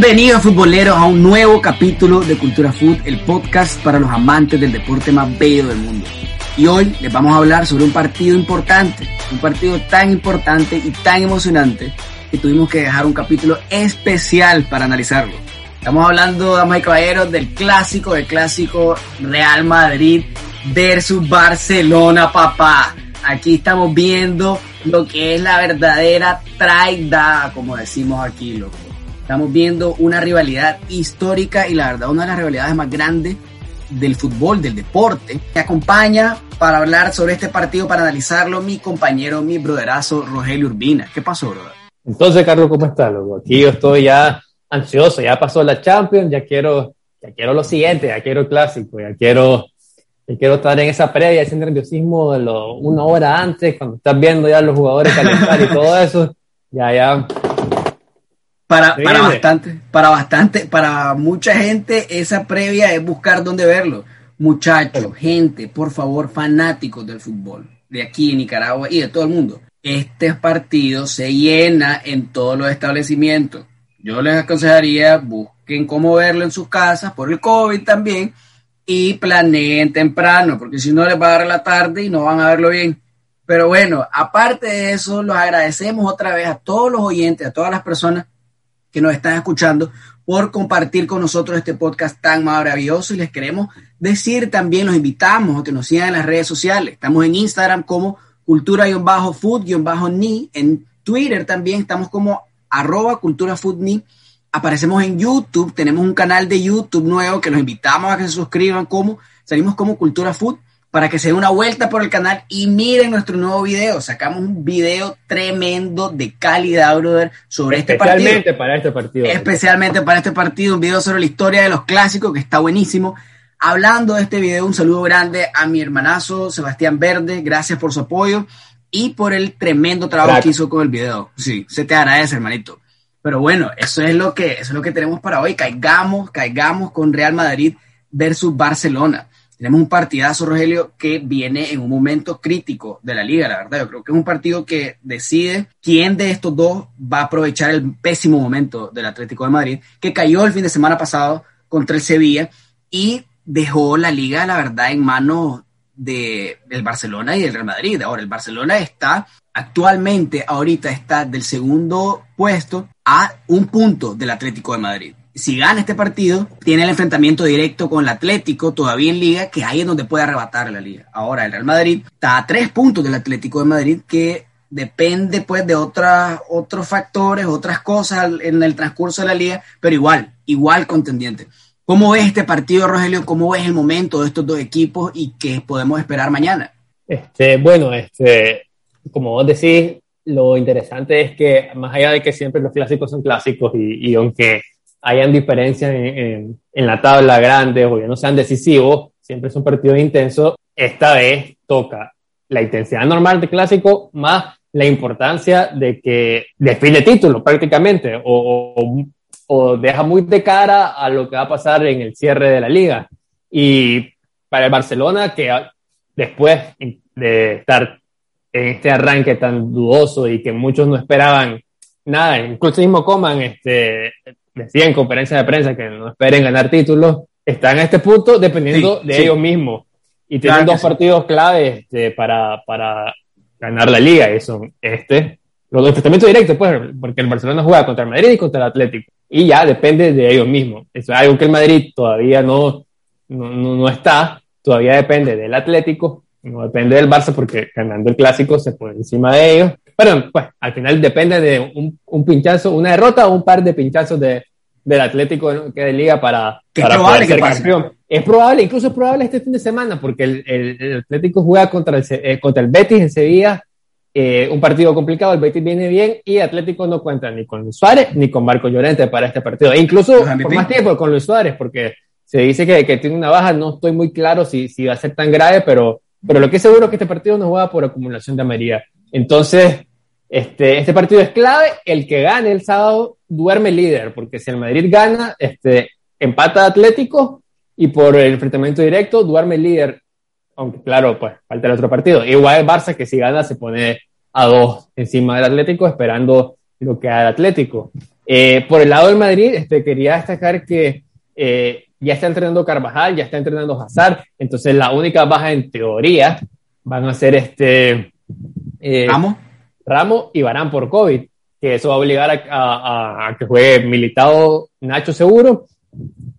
Bienvenidos futboleros a un nuevo capítulo de Cultura Food, el podcast para los amantes del deporte más bello del mundo. Y hoy les vamos a hablar sobre un partido importante, un partido tan importante y tan emocionante que tuvimos que dejar un capítulo especial para analizarlo. Estamos hablando, damas y caballeros, del clásico, del clásico Real Madrid versus Barcelona, papá. Aquí estamos viendo lo que es la verdadera traida, como decimos aquí, loco. Estamos viendo una rivalidad histórica y la verdad una de las rivalidades más grandes del fútbol, del deporte. Me acompaña para hablar sobre este partido, para analizarlo, mi compañero, mi broderazo, Rogelio Urbina. ¿Qué pasó, brother? Entonces, Carlos, ¿cómo estás? Aquí yo estoy ya ansioso, ya pasó la Champions, ya quiero, ya quiero lo siguiente, ya quiero el clásico, ya quiero, ya quiero estar en esa previa, ese nerviosismo de lo, una hora antes, cuando estás viendo ya los jugadores calentar y todo eso, ya, ya, para, para bastante, para bastante, para mucha gente esa previa es buscar dónde verlo. Muchachos, gente, por favor, fanáticos del fútbol, de aquí en Nicaragua y de todo el mundo. Este partido se llena en todos los establecimientos. Yo les aconsejaría, busquen cómo verlo en sus casas, por el COVID también, y planeen temprano, porque si no les va a dar la tarde y no van a verlo bien. Pero bueno, aparte de eso, los agradecemos otra vez a todos los oyentes, a todas las personas que nos están escuchando por compartir con nosotros este podcast tan maravilloso. Y les queremos decir también, los invitamos a que nos sigan en las redes sociales. Estamos en Instagram como cultura-food-ni, en Twitter también estamos como arroba culturafoodni, aparecemos en YouTube, tenemos un canal de YouTube nuevo que los invitamos a que se suscriban como, salimos como Cultura Food para que se den una vuelta por el canal y miren nuestro nuevo video. Sacamos un video tremendo de calidad, brother, sobre este partido. Especialmente para este partido. Especialmente para este partido, un video sobre la historia de los clásicos que está buenísimo. Hablando de este video, un saludo grande a mi hermanazo Sebastián Verde, gracias por su apoyo y por el tremendo trabajo que hizo con el video. Sí, se te agradece, hermanito. Pero bueno, eso es lo que, eso es lo que tenemos para hoy. Caigamos, caigamos con Real Madrid versus Barcelona. Tenemos un partidazo, Rogelio, que viene en un momento crítico de la liga, la verdad. Yo creo que es un partido que decide quién de estos dos va a aprovechar el pésimo momento del Atlético de Madrid, que cayó el fin de semana pasado contra el Sevilla y dejó la liga, la verdad, en manos de, del Barcelona y del Real Madrid. Ahora, el Barcelona está actualmente, ahorita está del segundo puesto a un punto del Atlético de Madrid si gana este partido, tiene el enfrentamiento directo con el Atlético, todavía en liga, que ahí es donde puede arrebatar la liga. Ahora el Real Madrid está a tres puntos del Atlético de Madrid, que depende pues de otras, otros factores, otras cosas en el transcurso de la liga, pero igual, igual contendiente. ¿Cómo ves este partido, Rogelio? ¿Cómo ves el momento de estos dos equipos y qué podemos esperar mañana? Este, bueno, este, como vos decís, lo interesante es que más allá de que siempre los clásicos son clásicos y, y aunque hayan diferencias en, en, la tabla grande o que no sean decisivos, siempre es un partido intenso. Esta vez toca la intensidad normal de clásico más la importancia de que define título prácticamente o, o, o, deja muy de cara a lo que va a pasar en el cierre de la liga. Y para el Barcelona, que después de estar en este arranque tan dudoso y que muchos no esperaban nada, incluso mismo Coman este, decía en conferencia de prensa que no esperen ganar títulos, están a este punto dependiendo de ellos mismos. Y tienen dos partidos claves este, para, para ganar la liga, y son este, los enfrentamientos directos, pues, porque el Barcelona juega contra el Madrid y contra el Atlético. Y ya depende de ellos mismos. Eso es algo que el Madrid todavía no, no, no está, todavía depende del Atlético, no depende del Barça, porque ganando el clásico se pone encima de ellos. Pero, pues, al final depende de un, un pinchazo, una derrota o un par de pinchazos de, del Atlético que de Liga para, para poder ser campeón. Es probable, incluso es probable este fin de semana, porque el, el, Atlético juega contra el, eh, contra el Betis en Sevilla, eh, un partido complicado, el Betis viene bien y Atlético no cuenta ni con Luis Suárez ni con Marco Llorente para este partido. E incluso por más tiempo con Luis Suárez, porque se dice que, que, tiene una baja, no estoy muy claro si, si va a ser tan grave, pero, pero lo que es seguro es que este partido no juega por acumulación de María. Entonces, este, este partido es clave. El que gane el sábado duerme líder, porque si el Madrid gana, este, empata Atlético y por el enfrentamiento directo duerme líder. Aunque, claro, pues falta el otro partido. Igual el Barça, que si gana, se pone a dos encima del Atlético, esperando lo que haga el Atlético. Eh, por el lado del Madrid, este, quería destacar que eh, ya está entrenando Carvajal, ya está entrenando Hazard, entonces la única baja en teoría van a ser este eh, Ramos. Ramos y Barán por COVID, que eso va a obligar a, que juegue militado Nacho seguro.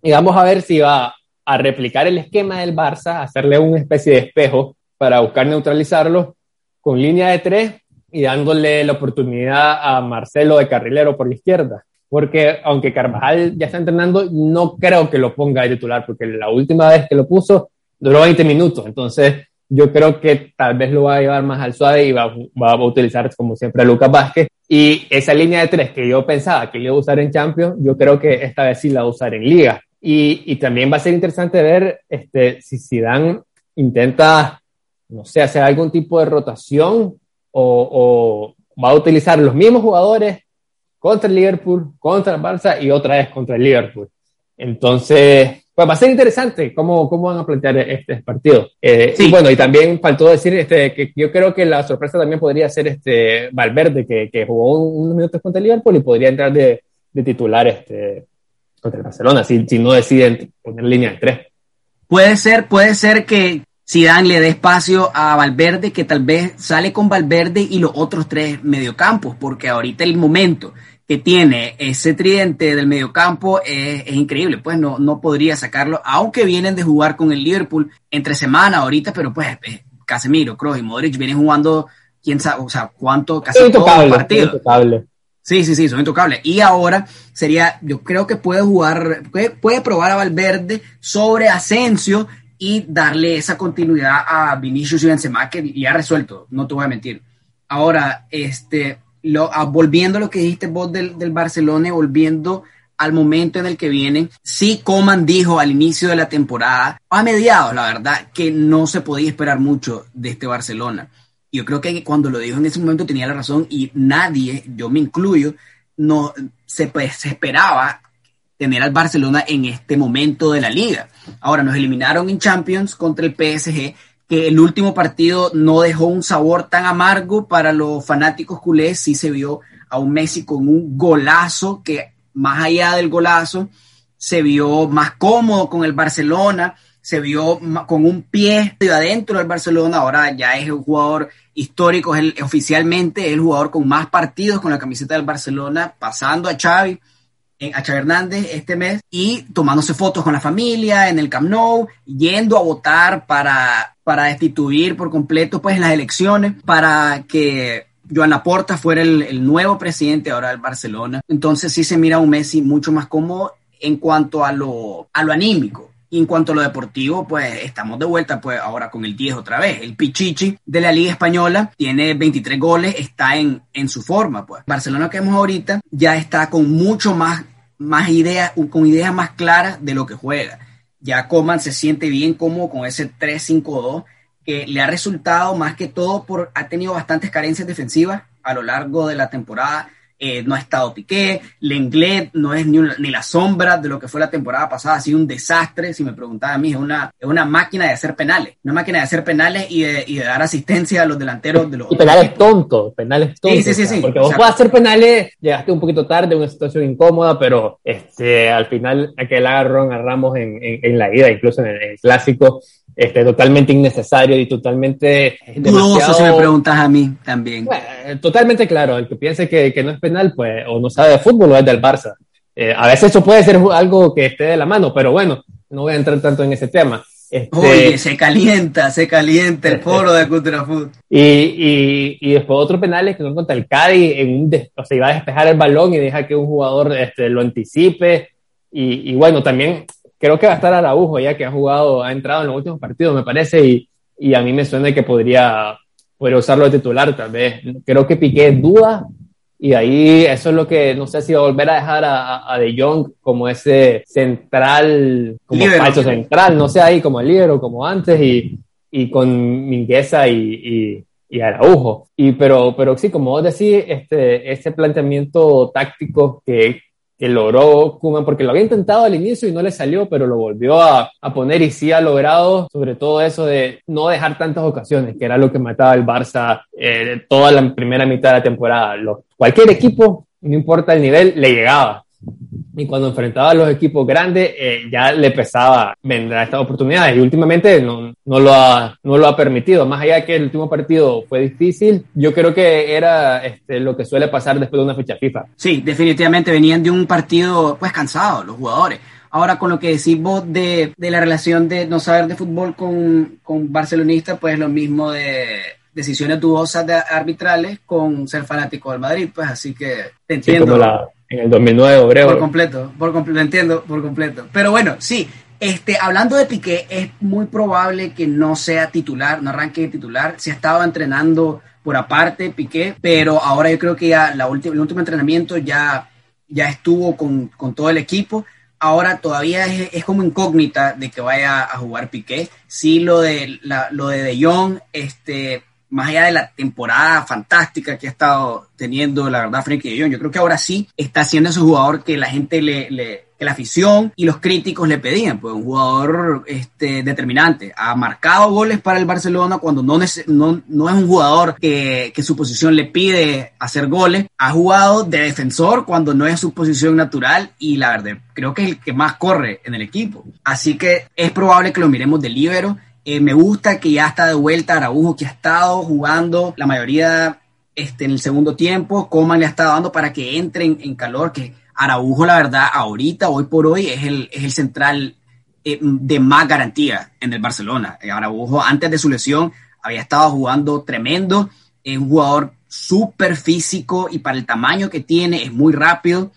Y vamos a ver si va a replicar el esquema del Barça, hacerle una especie de espejo para buscar neutralizarlo con línea de tres y dándole la oportunidad a Marcelo de carrilero por la izquierda. Porque aunque Carvajal ya está entrenando, no creo que lo ponga de titular, porque la última vez que lo puso duró 20 minutos. Entonces, yo creo que tal vez lo va a llevar más al suave y va, a utilizar, como siempre, a Lucas Vázquez. Y esa línea de tres que yo pensaba que iba a usar en Champions, yo creo que esta vez sí la va a usar en Liga. Y, y también va a ser interesante ver este, si Zidane intenta, no sé, hacer algún tipo de rotación o, va a utilizar los mismos jugadores contra el Liverpool, contra el Barça y otra vez contra el Liverpool. Entonces, pues va a ser interesante cómo, cómo van a plantear este partido. Eh, Y bueno, y también faltó decir este, que yo creo que la sorpresa también podría ser este Valverde, que, que jugó unos minutos contra el Liverpool y podría entrar de, de titular este, contra el Barcelona, si, si no deciden poner línea de tres. Puede ser, puede ser que, Zidane le dé espacio a Valverde, que tal vez sale con Valverde y los otros tres mediocampos, porque ahorita el momento que tiene ese tridente del mediocampo es, es increíble, pues no, no podría sacarlo, aunque vienen de jugar con el Liverpool entre semana ahorita, pero pues eh, Casemiro, Kroos y Modric vienen jugando, quién sabe, o sea, cuánto, casi todo el partido. Sí, sí, sí, son intocables. Y ahora sería, yo creo que puede jugar, puede, puede probar a Valverde sobre Asensio y darle esa continuidad a Vinicius y Benzema que ya resuelto, no te voy a mentir. Ahora, este, lo, volviendo a lo que dijiste vos del, del Barcelona, volviendo al momento en el que vienen, sí Coman dijo al inicio de la temporada, a mediados, la verdad, que no se podía esperar mucho de este Barcelona. Yo creo que cuando lo dijo en ese momento tenía la razón y nadie, yo me incluyo, no se, pues, se esperaba tener al Barcelona en este momento de la liga. Ahora nos eliminaron en Champions contra el PSG, que el último partido no dejó un sabor tan amargo para los fanáticos culés, sí se vio a un Messi con un golazo que más allá del golazo se vio más cómodo con el Barcelona, se vio con un pie adentro del Barcelona, ahora ya es un jugador histórico, es oficialmente el jugador con más partidos con la camiseta del Barcelona, pasando a Xavi a Xavi Hernández este mes y tomándose fotos con la familia en el Camp Nou, yendo a votar para, para destituir por completo pues las elecciones, para que Joan Laporta fuera el, nuevo presidente ahora del Barcelona. Entonces sí se mira un Messi mucho más cómodo en cuanto a lo, a lo anímico. Y en cuanto a lo deportivo, pues estamos de vuelta pues ahora con el 10 otra vez. El Pichichi de la Liga Española tiene 23 goles, está en, en su forma pues. Barcelona que vemos ahorita ya está con mucho más más ideas, con ideas más claras de lo que juega. Ya Coman se siente bien cómodo con ese 3-5-2 que le ha resultado más que todo por ha tenido bastantes carencias defensivas a lo largo de la temporada eh, no ha estado Piqué, Lenglet no es ni, ni, la sombra de lo que fue la temporada pasada, ha sido un desastre, si me preguntaba a mí, es una, es una máquina de hacer penales, una máquina de hacer penales y de, y de dar asistencia a los delanteros de los Y penales tontos, penales tontos. Sí, sí, sí, Porque vos puedes hacer penales, llegaste un poquito tarde, una situación incómoda, pero este, al final aquel agarrón a Ramos en, en, la ida, incluso en el clásico, este, totalmente innecesario y totalmente... Dudoso si me preguntas a mí también. totalmente claro, el que piense que, que, no es penal, pues o no sabe de fútbol o es del Barça. Eh, a veces eso puede ser algo que esté de la mano, pero bueno, no voy a entrar tanto en ese tema. Este, Oye, se calienta, se calienta el foro de Cultura Food. Y, y, y, después otro penal es que no contra el Cádiz, en un o sea, iba a despejar el balón y deja que un jugador este, lo anticipe. Y, y bueno, también creo que va a estar Araujo ya que ha jugado, ha entrado en los últimos partidos, me parece, y, y a mí me suena que podría, podría usarlo de titular tal vez. Creo que Piqué duda y ahí eso es lo que no sé si volver a dejar a, a De Jong como ese central, como falso central, no sé ahí como el líder o como antes y, y con Mingueza y, y, y, Araujo. Y pero, pero sí, como vos decís, este, ese planteamiento táctico que, que logró Kuman, porque lo había intentado al inicio y no le salió, pero lo volvió a, a, poner y sí ha logrado, sobre todo eso de no dejar tantas ocasiones, que era lo que mataba el Barça eh, toda la primera mitad de la temporada. cualquier equipo no importa el nivel, le llegaba. Y cuando enfrentaba a los equipos grandes, eh, ya le pesaba vendrá estas oportunidades. Y últimamente no, no, lo ha, no lo ha permitido. Más allá de que el último partido fue difícil, yo creo que era este, lo que suele pasar después de una fecha FIFA. Sí, definitivamente venían de un partido pues cansado los jugadores. Ahora, con lo que decís vos de, de la relación de no saber de fútbol con, con barcelonistas, pues lo mismo de decisiones dudosas de arbitrales con ser fanático del Madrid, pues así que te entiendo. En el 2009, Obrego. Por completo, por completo, entiendo por completo. Pero bueno, sí, este, hablando de Piqué, es muy probable que no sea titular, no arranque de titular. Se estaba entrenando por aparte Piqué, pero ahora yo creo que ya la el último entrenamiento ya, ya estuvo con, con todo el equipo. Ahora todavía es, es, como incógnita de que vaya a jugar Piqué. Sí, lo de, la, lo de De Jong, este, más allá de la temporada fantástica que ha estado teniendo, la verdad, Frankie de Jong, yo creo que ahora sí está siendo ese jugador que la gente le, le la afición y los críticos le pedían, pues un jugador este, determinante. Ha marcado goles para el Barcelona cuando no, no, no es un jugador que, que, su posición le pide hacer goles. Ha jugado de defensor cuando no es su posición natural y la verdad, creo que es el que más corre en el equipo. Así que es probable que lo miremos de libero eh, me gusta que ya está de vuelta Araujo, que ha estado jugando la mayoría este, en el segundo tiempo. Coman le ha estado dando para que entre en, calor, que Araujo, la verdad, ahorita, hoy por hoy, es el, es el central eh, de más garantía en el Barcelona. Eh, Araujo, antes de su lesión, había estado jugando tremendo. Es un jugador súper físico y para el tamaño que tiene, es muy rápido.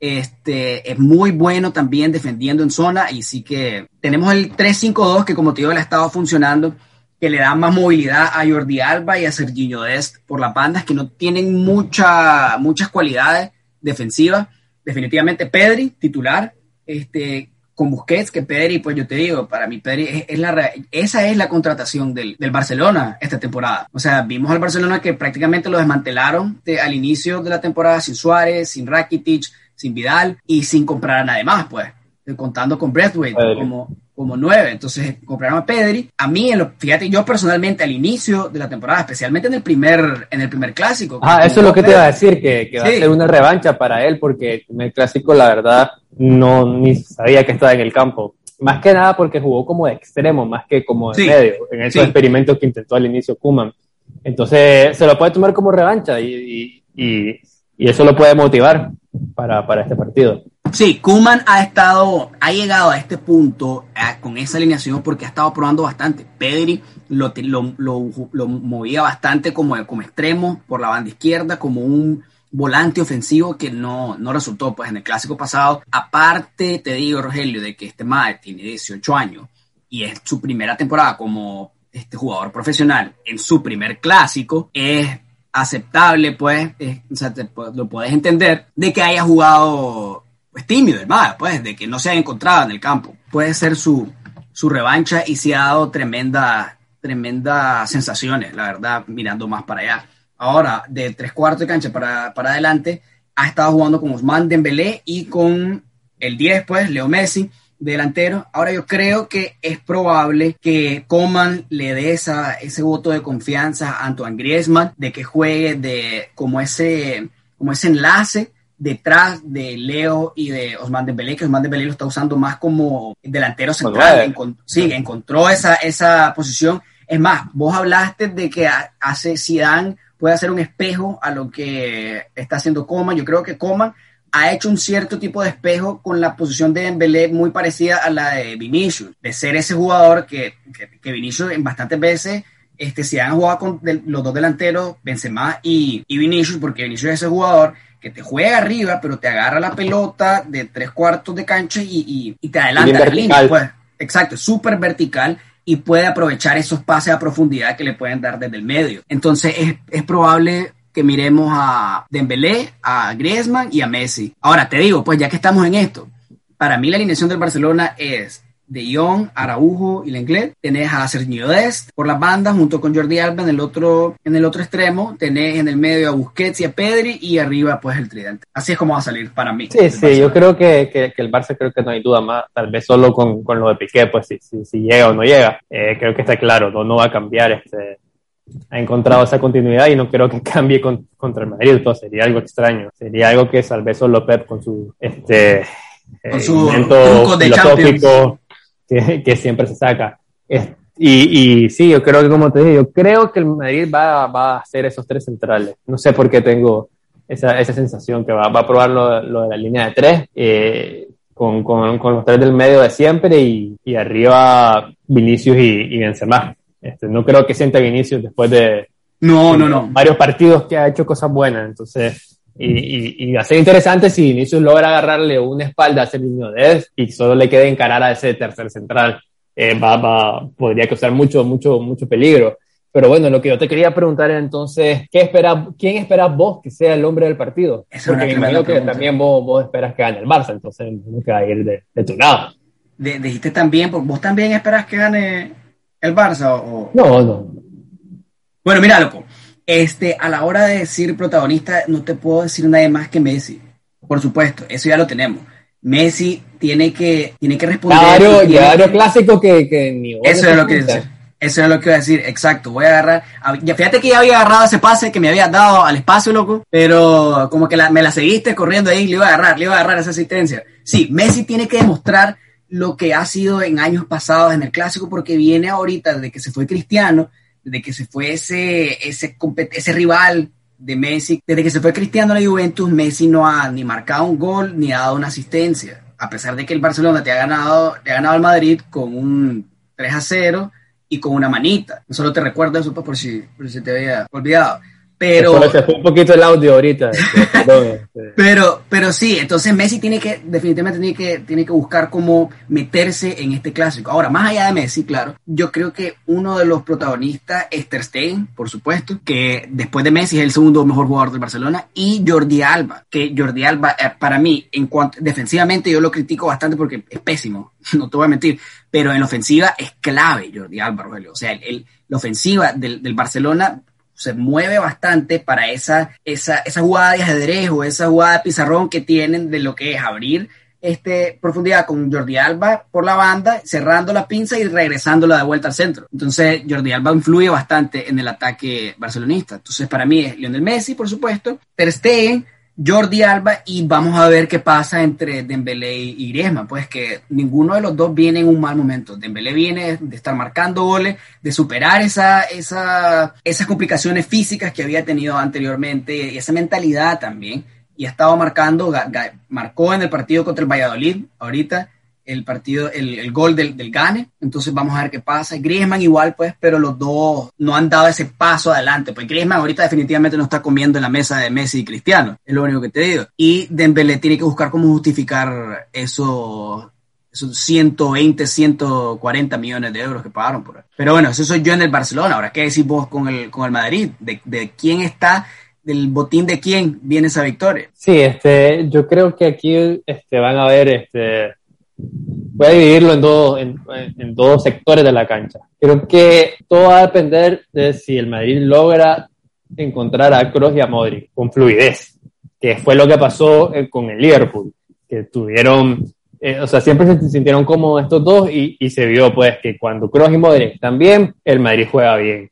Este, es muy bueno también defendiendo en zona y sí que tenemos el 3-5-2 que como te digo le ha estado funcionando, que le da más movilidad a Jordi Alba y a Serginho Dest por las bandas que no tienen mucha, muchas cualidades defensivas. Definitivamente Pedri, titular, este, con Busquets, que Pedri, pues yo te digo, para mí Pedri es, la, esa es la contratación del, del, Barcelona esta temporada. O sea, vimos al Barcelona que prácticamente lo desmantelaron de, al inicio de la temporada sin Suárez, sin Rakitic, sin Vidal y sin comprar a nadie más, pues, contando con Breathwaite como, como nueve. Entonces compraron a Pedri. A mí, en lo, fíjate, yo personalmente al inicio de la temporada, especialmente en el primer, en el primer clásico. Ah, eso es lo que te iba a decir, que, que va a ser una revancha para él, porque en el clásico, la verdad, no ni sabía que estaba en el campo. Más que nada porque jugó como de extremo, más que como de medio, en esos experimentos que intentó al inicio Kuman. Entonces, se lo puede tomar como revancha y, y, y eso lo puede motivar para, para este partido. Sí, Kuman ha estado, ha llegado a este punto con esa alineación porque ha estado probando bastante. Pedri lo, lo, lo, movía bastante como, como extremo por la banda izquierda, como un volante ofensivo que no, no resultó pues en el clásico pasado. Aparte, te digo, Rogelio, de que este madre tiene 18 años y es su primera temporada como este jugador profesional en su primer clásico, es aceptable, pues, lo puedes entender, de que haya jugado pues tímido, hermano, pues, de que no se haya encontrado en el campo. Puede ser su, su revancha y se ha dado tremenda, tremendas sensaciones, la verdad, mirando más para allá. Ahora, de tres cuartos de cancha para, para adelante, ha estado jugando con Osman Dembélé y con el 10, pues, Leo Messi, delantero. Ahora yo creo que es probable que Coman le dé esa, ese voto de confianza a Antoine Griezmann, de que juegue de como ese, como ese enlace detrás de Leo y de Osman Dembélé, que Osman Dembélé lo está usando más como delantero central. sí, encontró esa, esa posición. Es más, vos hablaste de que hace Zidane puede hacer un espejo a lo que está haciendo Coman. Yo creo que Coman ha hecho un cierto tipo de espejo con la posición de Dembélé muy parecida a la de Vinicius, de ser ese jugador que, que, Vinicius en bastantes veces este, se han jugado con los dos delanteros, Benzema y, y Vinicius, porque Vinicius es ese jugador que te juega arriba, pero te agarra la pelota de tres cuartos de cancha y, y, te adelanta la línea. Pues, exacto, súper vertical y puede aprovechar esos pases a profundidad que le pueden dar desde el medio. Entonces es, es probable que miremos a Dembélé, a Griezmann y a Messi. Ahora te digo, pues ya que estamos en esto, para mí la alineación del Barcelona es de Jong, Araujo y Lenglet. Tenés a Sergio Dest por las bandas junto con Jordi Alba en el otro, en el otro extremo. Tenés en el medio a Busquets y a Pedri y arriba pues el tridente. Así es como va a salir para mí. Sí, sí, yo creo que, que, el Barça creo que no hay duda más. Tal vez solo con, con lo de Piqué, pues si, si, si llega o no llega. Eh, creo que está claro, no, no va a cambiar este ha encontrado esa continuidad y no creo que cambie contra el Madrid, todo sería algo extraño, sería algo que salve solo Pep con su este con su de filosófico que, que, siempre se saca. y, y, sí, yo creo que como te dije, yo creo que el Madrid va, va a hacer esos tres centrales. No sé por qué tengo esa, esa sensación que va, va a probar lo, lo, de la línea de tres. Eh, con, con, con, los tres del medio de siempre y, y arriba Vinicius y, y Benzema. Este, no creo que sienta Vinicius después de, no, no, no. varios partidos que ha hecho cosas buenas. Entonces, y, y, y va a ser interesante si Vinicius logra agarrarle una espalda a ese niño de y solo le quede encarar a ese tercer central. Eh, va, va, podría causar mucho, mucho, mucho peligro. Pero bueno, lo que yo te quería preguntar es entonces, ¿qué espera, ¿quién esperas vos que sea el hombre del partido? Porque me imagino que también vos, vos, esperas que gane el Barça, entonces no que va a ir de, de tu lado. De, dijiste también, ¿vos también esperas que gane el Barça? O... No, no. Bueno, mira, loco, este, a la hora de decir protagonista, no te puedo decir nada más que Messi. Por supuesto, eso ya lo tenemos. Messi tiene que, tiene que responder. Claro, ya clásico que, que ni Eso es lo que dice. Eso es lo que iba a decir, exacto. Voy a agarrar. Ya, fíjate que ya había agarrado ese pase que me había dado al espacio, loco. Pero como que me la seguiste corriendo ahí, le iba a agarrar, le iba a agarrar esa asistencia. Sí, Messi tiene que demostrar lo que ha sido en años pasados en el clásico, porque viene ahorita, desde que se fue Cristiano, desde que se fue ese, ese, ese rival de Messi, desde que se fue Cristiano a la Juventus, Messi no ha ni marcado un gol ni dado una asistencia. A pesar de que el Barcelona te ha ganado, te ha ganado al Madrid con un 3 a 0 y con una manita. Solo te recuerdo eso pues, por si, por si te había olvidado. Pero, se fue un poquito el audio ahorita. Este. pero, pero sí, entonces Messi tiene que, definitivamente tiene que, tiene que buscar cómo meterse en este clásico. Ahora, más allá de Messi, claro, yo creo que uno de los protagonistas es Ter Stegen, por supuesto, que después de Messi es el segundo mejor jugador del Barcelona, y Jordi Alba, que Jordi Alba, eh, para mí, en cuanto, defensivamente yo lo critico bastante porque es pésimo, no te voy a mentir, pero en la ofensiva es clave Jordi Alba, Rogelio. O sea, el, la ofensiva del, del Barcelona se mueve bastante para esa, esa, esa jugada de ajedrez o esa jugada de pizarrón que tienen de lo que es abrir este, profundidad con Jordi Alba por la banda, cerrando la pinza y regresándola de vuelta al centro. Entonces, Jordi Alba influye bastante en el ataque barcelonista. Entonces, para mí es Lionel Messi, por supuesto, Ter Stegen, Jordi Alba y vamos a ver qué pasa entre Dembélé y Griezmann, pues que ninguno de los dos viene en un mal momento. Dembélé viene de estar marcando goles, de superar esa, esa, esas complicaciones físicas que había tenido anteriormente y esa mentalidad también. Y ha estado marcando, marcó en el partido contra el Valladolid ahorita el partido, el, el gol del, del, Gane. Entonces vamos a ver qué pasa. Griezmann igual, pues, pero los dos no han dado ese paso adelante. Pues Griezmann ahorita definitivamente no está comiendo en la mesa de Messi y Cristiano. Es lo único que te digo. Y Dembélé tiene que buscar cómo justificar eso esos 120, 140 millones de euros que pagaron por él. Pero bueno, eso soy yo en el Barcelona. Ahora, ¿qué decís vos con el, con el Madrid? ¿De, de quién está del botín de quién viene esa victoria. Sí, este, yo creo que aquí este, van a ver este, voy a dividirlo en dos, en, en, dos sectores de la cancha. Creo que todo va a depender de si el Madrid logra encontrar a Kroos y a Modric con fluidez, que fue lo que pasó eh, con el Liverpool, que tuvieron, eh, o sea, siempre se sintieron como estos dos y, y se vio pues que cuando Kroos y Modric están bien, el Madrid juega bien.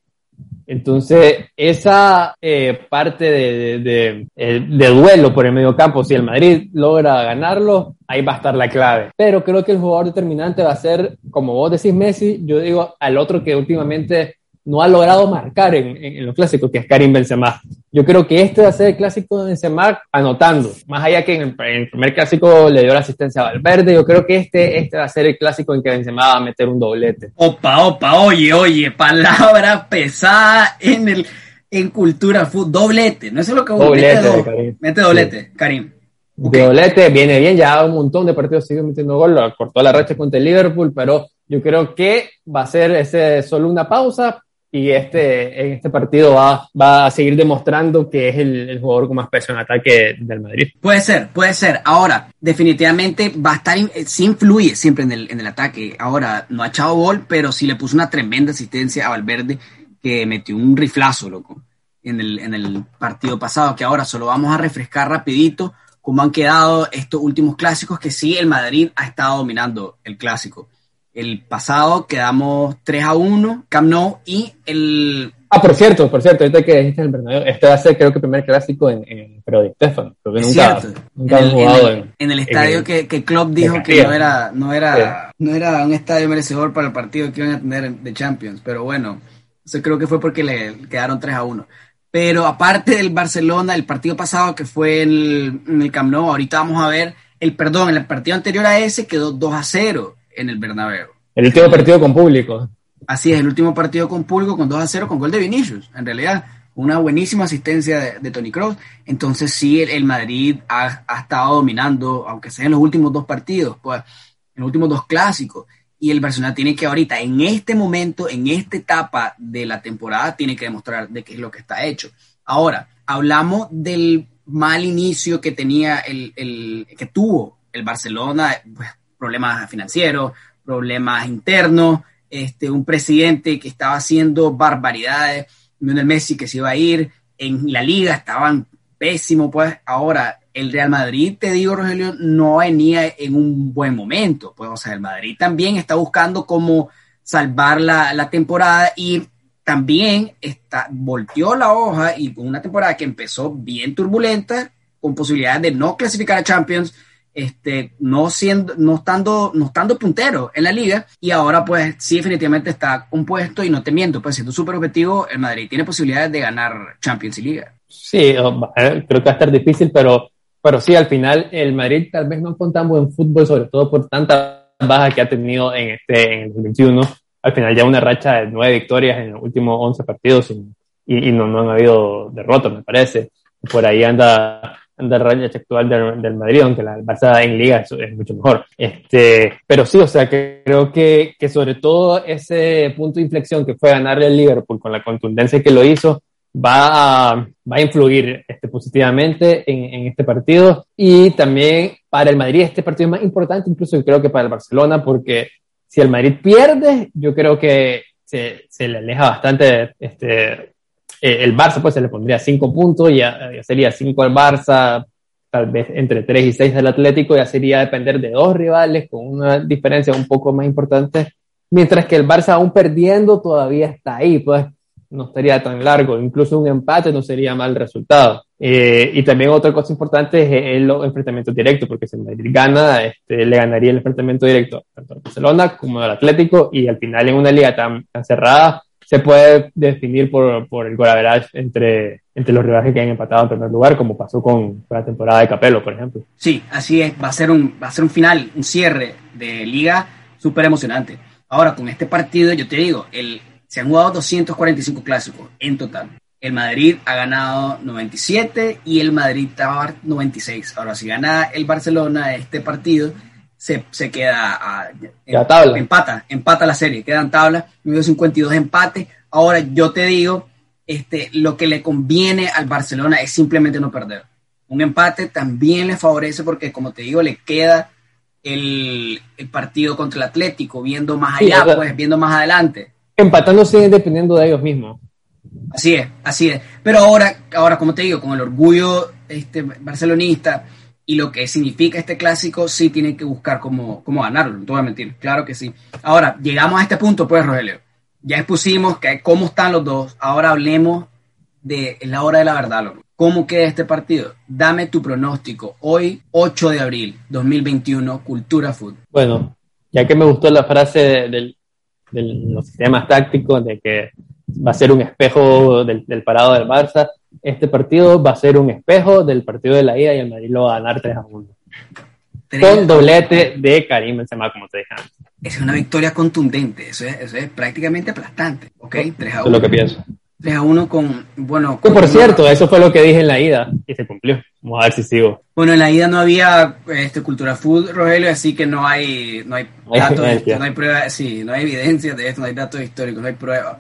Entonces, esa eh, parte de, de, de, duelo por el medio campo, si el Madrid logra ganarlo, ahí va a estar la clave. Pero creo que el jugador determinante va a ser, como vos decís Messi, yo digo al otro que últimamente no ha logrado marcar en, en, los clásicos, que es Karim Benzema. Yo creo que este va a ser el clásico de Benzema anotando. Más allá que en el, en el, primer clásico le dio la asistencia a Valverde, yo creo que este, este va a ser el clásico en que Benzema va a meter un doblete. Opa, opa, oye, oye, palabra pesada en el en cultura fútbol. Doblete, no es lo que doblete, mete, do, Karim. mete doblete, sí. Karim. Okay. Doblete viene bien, ya un montón de partidos sigue metiendo gol, cortó la racha contra el Liverpool, pero yo creo que va a ser ese solo una pausa y este, en este partido va, va a seguir demostrando que es el, jugador con más peso en ataque del Madrid. Puede ser, puede ser. Ahora, definitivamente va a estar, sí influye siempre en el, en el ataque. Ahora, no ha echado gol, pero sí le puso una tremenda asistencia a Valverde que metió un riflazo, loco, en el, en el partido pasado, que ahora solo vamos a refrescar rapidito cómo han quedado estos últimos clásicos, que sí, el Madrid ha estado dominando el clásico. El pasado quedamos 3 a 1, Camp Nou, y el Ah, por cierto, por cierto, ahorita que dijiste el Bernabéu, este va a ser creo que el primer clásico en, en Pero de Stefan, creo que nunca, nunca en el, jugado en, en, el estadio que, que Klopp dijo que no era, no era, no era un estadio merecedor para el partido que iban a tener de Champions, pero bueno, eso creo que fue porque le quedaron 3 a 1. Pero aparte del Barcelona, el partido pasado que fue el, en el Camp Nou, ahorita vamos a ver el perdón, en el partido anterior a ese quedó 2 a 0 en el Bernabéu. El último partido con público. Así es, el último partido con público con 2 a 0 con gol de Vinicius. En realidad, una buenísima asistencia de, Tony Kroos. Entonces sí, el, Madrid ha, ha, estado dominando, aunque sea en los últimos dos partidos, pues, en los últimos dos clásicos. Y el Barcelona tiene que ahorita, en este momento, en esta etapa de la temporada, tiene que demostrar de qué es lo que está hecho. Ahora, hablamos del mal inicio que tenía el, el que tuvo el Barcelona, pues, problemas financieros, problemas internos, este, un presidente que estaba haciendo barbaridades, Lionel Messi que se iba a ir, en la liga estaban pésimo, pues ahora el Real Madrid, te digo, Rogelio, no venía en un buen momento, pues o sea, el Madrid también está buscando cómo salvar la, la temporada y también está, volteó la hoja y una temporada que empezó bien turbulenta, con posibilidades de no clasificar a Champions, este, no siendo, no estando, no estando puntero en la liga, y ahora pues sí definitivamente está compuesto y no te miento, pues siendo súper objetivo, el Madrid tiene posibilidades de ganar Champions y Liga. Sí, eh, creo que va a estar difícil, pero, pero sí, al final el Madrid tal vez no con tan buen fútbol, sobre todo por tantas bajas que ha tenido en este en el 2021 al final ya una racha de nueve victorias en los últimos once partidos y, y, no, no, han habido derrotas, me parece. Por ahí anda, anda el racha actual del, del, Madrid, aunque la Barça en Liga es, es, mucho mejor. Este, pero sí, o sea, que creo que, que sobre todo ese punto de inflexión que fue ganarle al Liverpool con la contundencia que lo hizo, va a, va a influir este, positivamente en, en, este partido. Y también para el Madrid este partido es más importante incluso creo que para el Barcelona porque si el Madrid pierde, yo creo que se, se le aleja bastante este, eh, el Barça, pues se le pondría cinco puntos, ya, ya sería cinco al Barça, tal vez entre tres y seis del Atlético, ya sería depender de dos rivales con una diferencia un poco más importante, mientras que el Barça aún perdiendo todavía está ahí, pues no estaría tan largo, incluso un empate no sería mal resultado. Eh, y también otra cosa importante es el, enfrentamiento directo, porque si Madrid gana, este, le ganaría el enfrentamiento directo tanto al Barcelona como al Atlético, y al final en una liga tan cerrada se puede definir por, por el golaveras entre, entre los rivales que han empatado en primer lugar, como pasó con, la temporada de Capello, por ejemplo. Sí, así es, va a ser un, va a ser un final, un cierre de liga súper emocionante. Ahora, con este partido, yo te digo, el, se han jugado 245 clásicos en total. El Madrid ha ganado 97 y el Madrid va 96. Ahora, si gana el Barcelona este partido, se, se queda a, en, tabla. empata, empata la serie, quedan tablas, 52 empates. Ahora, yo te digo, este, lo que le conviene al Barcelona es simplemente no perder. Un empate también le favorece porque, como te digo, le queda el, el partido contra el Atlético, viendo más allá, pues, viendo más adelante empatando siguen dependiendo de ellos mismos. Así es, así es. Pero ahora, ahora como te digo, con el orgullo este, barcelonista y lo que significa este clásico, sí tienen que buscar cómo, cómo ganarlo, no te voy a mentir, claro que sí. Ahora, llegamos a este punto, pues, Rogelio. Ya expusimos que, cómo están los dos. Ahora hablemos de la hora de la verdad, loco. ¿Cómo queda este partido? Dame tu pronóstico. Hoy, 8 de abril 2021, Cultura Food. Bueno, ya que me gustó la frase del de los sistemas tácticos, de que va a ser un espejo del, parado del Barça. Este partido va a ser un espejo del partido de la ida y el Madrid lo va a ganar 3 a 1. Con doblete de Karim Benzema, como te dije antes. Es una victoria contundente, eso es, eso es prácticamente aplastante, ¿ok? 3 a 1. es lo que pienso. 3 a 1 con, bueno... Con por cierto, eso fue lo que dije en la ida y se cumplió. Vamos a ver si sigo. Bueno, en la ida no había este, cultura food, Rogelio, así que no hay, no hay datos, no hay pruebas, sí, no hay evidencia de esto, no hay datos históricos, no hay pruebas.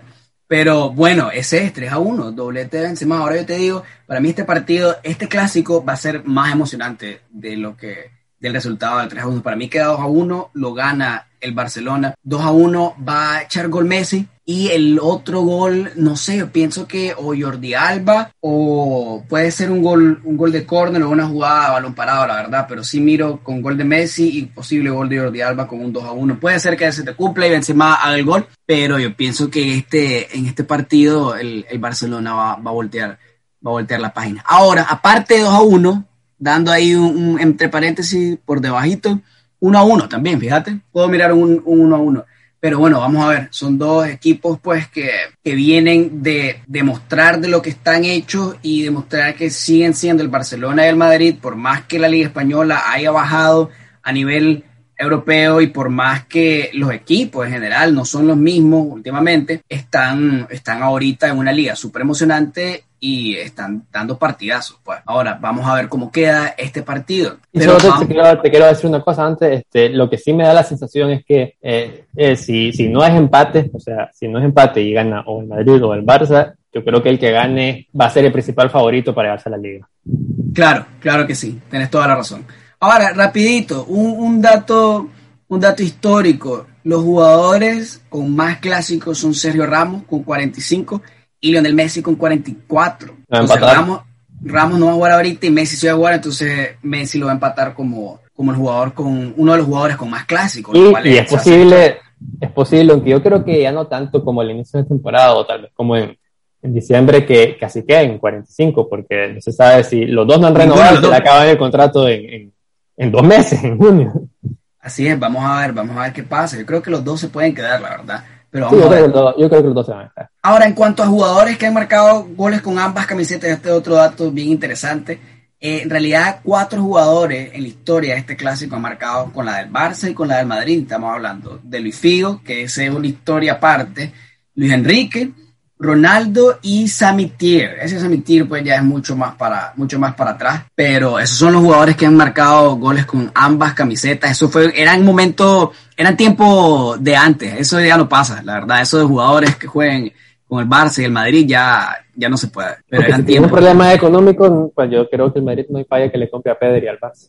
Pero bueno, ese es 3 a 1, doblete de Benzema. Ahora yo te digo, para mí este partido, este clásico va a ser más emocionante de lo que, del resultado del 3 a 1. Para mí queda 2 a 1, lo gana el Barcelona. 2 a 1 va a echar gol Messi Y el otro gol, no sé, yo pienso que o Jordi Alba o puede ser un gol, un gol de córner o una jugada a balón parado, la verdad, pero sí miro con gol de Messi y posible gol de Jordi Alba con un 2 a 1. Puede ser que se te cumpla y Benzema haga el gol, pero yo pienso que este, en este partido el, el Barcelona va, va, a voltear, va a voltear la página. Ahora, aparte de 2 a 1, dando ahí un, un entre paréntesis por debajito, 1 a 1 también, fíjate, puedo mirar un 1 a 1 pero bueno, vamos a ver, son dos equipos pues que, que vienen de demostrar de lo que están hechos y demostrar que siguen siendo el Barcelona y el Madrid, por más que la Liga Española haya bajado a nivel europeo y por más que los equipos en general no son los mismos últimamente, están, están ahorita en una liga súper emocionante y están dando partidazos. Pues ahora vamos a ver cómo queda este partido. Y Pero solo te, quiero, te, quiero, decir una cosa antes, este, lo que sí me da la sensación es que eh, eh, si, si no es empate, o sea, si no es empate y gana o el Madrid o el Barça, yo creo que el que gane va a ser el principal favorito para llevarse a la liga. Claro, claro que sí, tenés toda la razón. Ahora, rapidito, un, un, dato, un dato histórico. Los jugadores con más clásicos son Sergio Ramos con 45 y Lionel Messi con 44. Entonces, Ramos, Ramos no va a jugar ahorita y Messi se va a jugar, entonces Messi lo va a empatar como, como el jugador con uno de los jugadores con más clásicos. Y, y es, posible, es posible, aunque yo creo que ya no tanto como el inicio de temporada o tal vez como en, en diciembre que casi queden 45, porque no se sabe si los dos no han renovado, se le acaban el contrato en, en en dos meses, en junio. Así es, vamos a ver, vamos a ver qué pasa. Yo creo que los dos se pueden quedar, la verdad. Pero sí, yo, creo dos, yo, creo que los dos se van a quedar. Ahora, en cuanto a jugadores que han marcado goles con ambas camisetas, este otro dato bien interesante. Eh, en realidad, cuatro jugadores en la historia de este clásico han marcado con la del Barça y con la del Madrid. Estamos hablando de Luis Figo, que es una historia aparte. Luis Enrique, Ronaldo y Samitier. Ese Samitier pues ya es mucho más para mucho más para atrás, pero esos son los jugadores que han marcado goles con ambas camisetas. Eso fue eran momentos, eran tiempo de antes. Eso ya no pasa, la verdad. Eso de jugadores que jueguen con el Barça y el Madrid ya ya no se puede. Pero Porque eran si tiempos. problemas económicos, pues yo creo que el Madrid no hay falla que le compre a Pedri al Barça.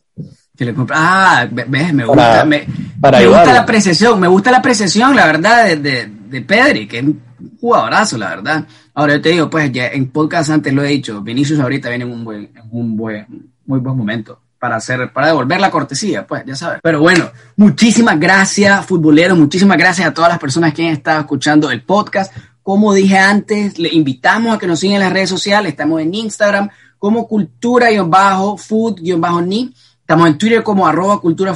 Que le compre, ah, ves, me gusta, para, me, para me gusta la apreciación, me gusta la apreciación, la verdad, de, de, de Pedri, que es un jugadorazo, la verdad. Ahora yo te digo, pues ya en podcast antes lo he dicho, Vinicius ahorita viene en un buen, en un buen, muy buen momento para hacer, para devolver la cortesía, pues, ya sabes. Pero bueno, muchísimas gracias, futboleros, muchísimas gracias a todas las personas que han estado escuchando el podcast. Como dije antes, le invitamos a que nos sigan en las redes sociales, estamos en Instagram como cultura-food-ni. Estamos en Twitter como arroba cultura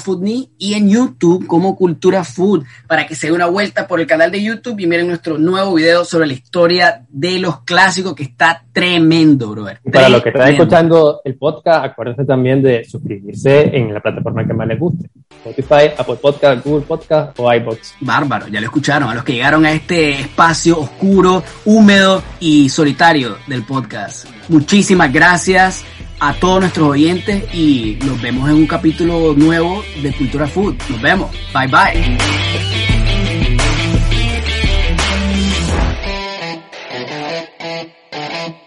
y en YouTube como cultura food para que se dé una vuelta por el canal de YouTube y miren nuestro nuevo video sobre la historia de los clásicos que está tremendo, brother. Y para los que están escuchando el podcast, acuérdense también de suscribirse en la plataforma que más les guste. Spotify, Apple Podcast, Google Podcast o iBox. Bárbaro, ya lo escucharon. A los que llegaron a este espacio oscuro, húmedo y solitario del podcast. Muchísimas gracias a todos nuestros oyentes y nos vemos en un capítulo nuevo de Cultura Food. Nos vemos. Bye bye.